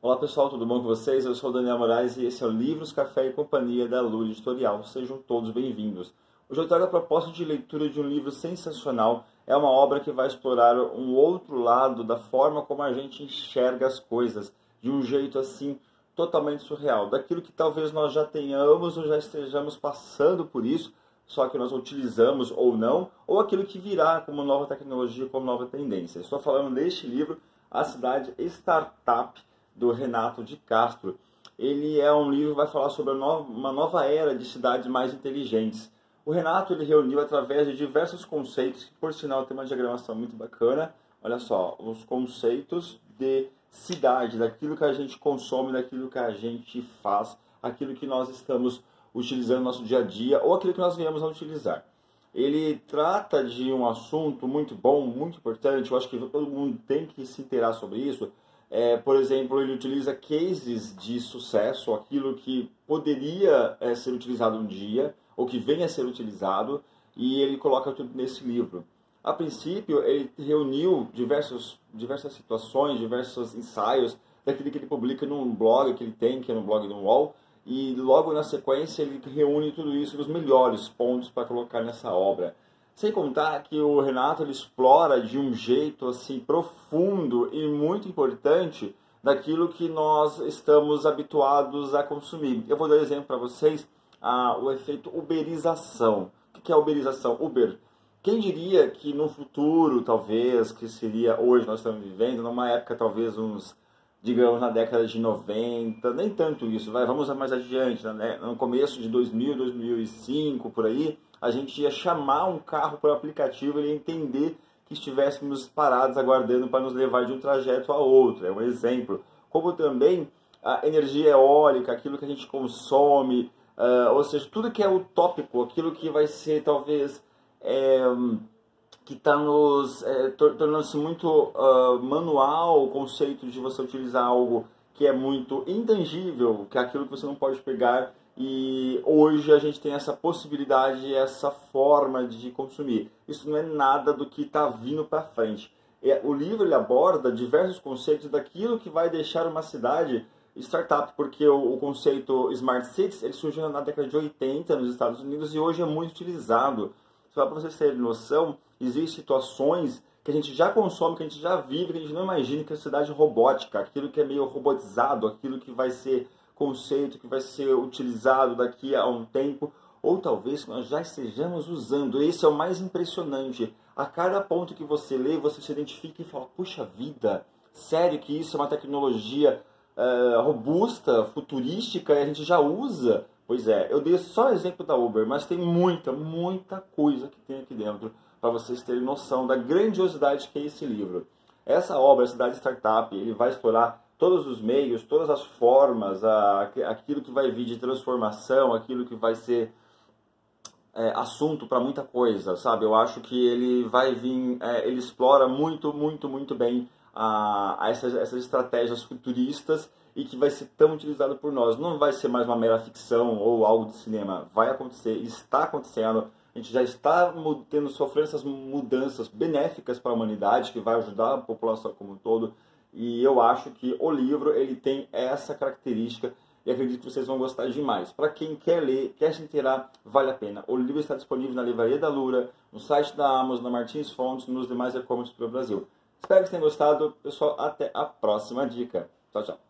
Olá pessoal, tudo bom com vocês? Eu sou o Daniel Moraes e esse é o Livros, Café e Companhia da Lula Editorial. Sejam todos bem-vindos. Hoje eu trago a proposta de leitura de um livro sensacional. É uma obra que vai explorar um outro lado da forma como a gente enxerga as coisas, de um jeito assim totalmente surreal, daquilo que talvez nós já tenhamos ou já estejamos passando por isso, só que nós utilizamos ou não, ou aquilo que virá como nova tecnologia, como nova tendência. Estou falando deste livro, A Cidade Startup, do Renato de Castro. Ele é um livro que vai falar sobre uma nova era de cidades mais inteligentes. O Renato ele reuniu através de diversos conceitos, que por sinal tem uma diagramação muito bacana. Olha só, os conceitos de cidade, daquilo que a gente consome, daquilo que a gente faz, aquilo que nós estamos utilizando no nosso dia a dia ou aquilo que nós viemos a utilizar. Ele trata de um assunto muito bom, muito importante, eu acho que todo mundo tem que se inteirar sobre isso, é, por exemplo, ele utiliza cases de sucesso, aquilo que poderia é, ser utilizado um dia, ou que venha a ser utilizado, e ele coloca tudo nesse livro. A princípio, ele reuniu diversos, diversas situações, diversos ensaios daquilo que ele publica num blog que ele tem, que é no blog do UOL, e logo na sequência ele reúne tudo isso, os melhores pontos para colocar nessa obra. Sem contar que o Renato ele explora de um jeito assim profundo e muito importante daquilo que nós estamos habituados a consumir. Eu vou dar um exemplo para vocês, ah, o efeito uberização. O que é uberização? Uber. Quem diria que no futuro, talvez, que seria hoje nós estamos vivendo, numa época talvez uns, digamos, na década de 90, nem tanto isso, vai, vamos mais adiante, né? no começo de 2000, 2005, por aí, a gente ia chamar um carro por aplicativo e entender que estivéssemos parados aguardando para nos levar de um trajeto a outro. É um exemplo. Como também a energia eólica, aquilo que a gente consome, uh, ou seja, tudo que é utópico, aquilo que vai ser talvez é, que está nos é, tornando-se muito uh, manual o conceito de você utilizar algo que é muito intangível, que é aquilo que você não pode pegar e hoje a gente tem essa possibilidade, essa forma de consumir. Isso não é nada do que está vindo para frente. É, o livro ele aborda diversos conceitos daquilo que vai deixar uma cidade startup, porque o, o conceito Smart Cities ele surgiu na década de 80 nos Estados Unidos e hoje é muito utilizado. Só para vocês terem noção, existem situações que a gente já consome, que a gente já vive, que a gente não imagina que é a cidade robótica, aquilo que é meio robotizado, aquilo que vai ser conceito que vai ser utilizado daqui a um tempo, ou talvez nós já estejamos usando. Esse é o mais impressionante. A cada ponto que você lê, você se identifica e fala: puxa vida, sério que isso é uma tecnologia uh, robusta, futurística e a gente já usa? Pois é, eu dei só o exemplo da Uber, mas tem muita, muita coisa que tem aqui dentro para vocês terem noção da grandiosidade que é esse livro. Essa obra, Cidade Startup, ele vai explorar todos os meios, todas as formas, aquilo que vai vir de transformação, aquilo que vai ser é, assunto para muita coisa, sabe? Eu acho que ele vai vir, é, ele explora muito, muito, muito bem a, a essas, essas estratégias futuristas e que vai ser tão utilizado por nós. Não vai ser mais uma mera ficção ou algo de cinema. Vai acontecer, está acontecendo. A gente já está tendo sofrendo essas mudanças benéficas para a humanidade, que vai ajudar a população como um todo. E eu acho que o livro ele tem essa característica e acredito que vocês vão gostar demais. Para quem quer ler, quer se inteirar, vale a pena. O livro está disponível na Livraria da Lura, no site da Amazon, na Martins Fontes, nos demais e-commerce pelo Brasil. Espero que tenham gostado. Pessoal, até a próxima dica. Tchau, tchau.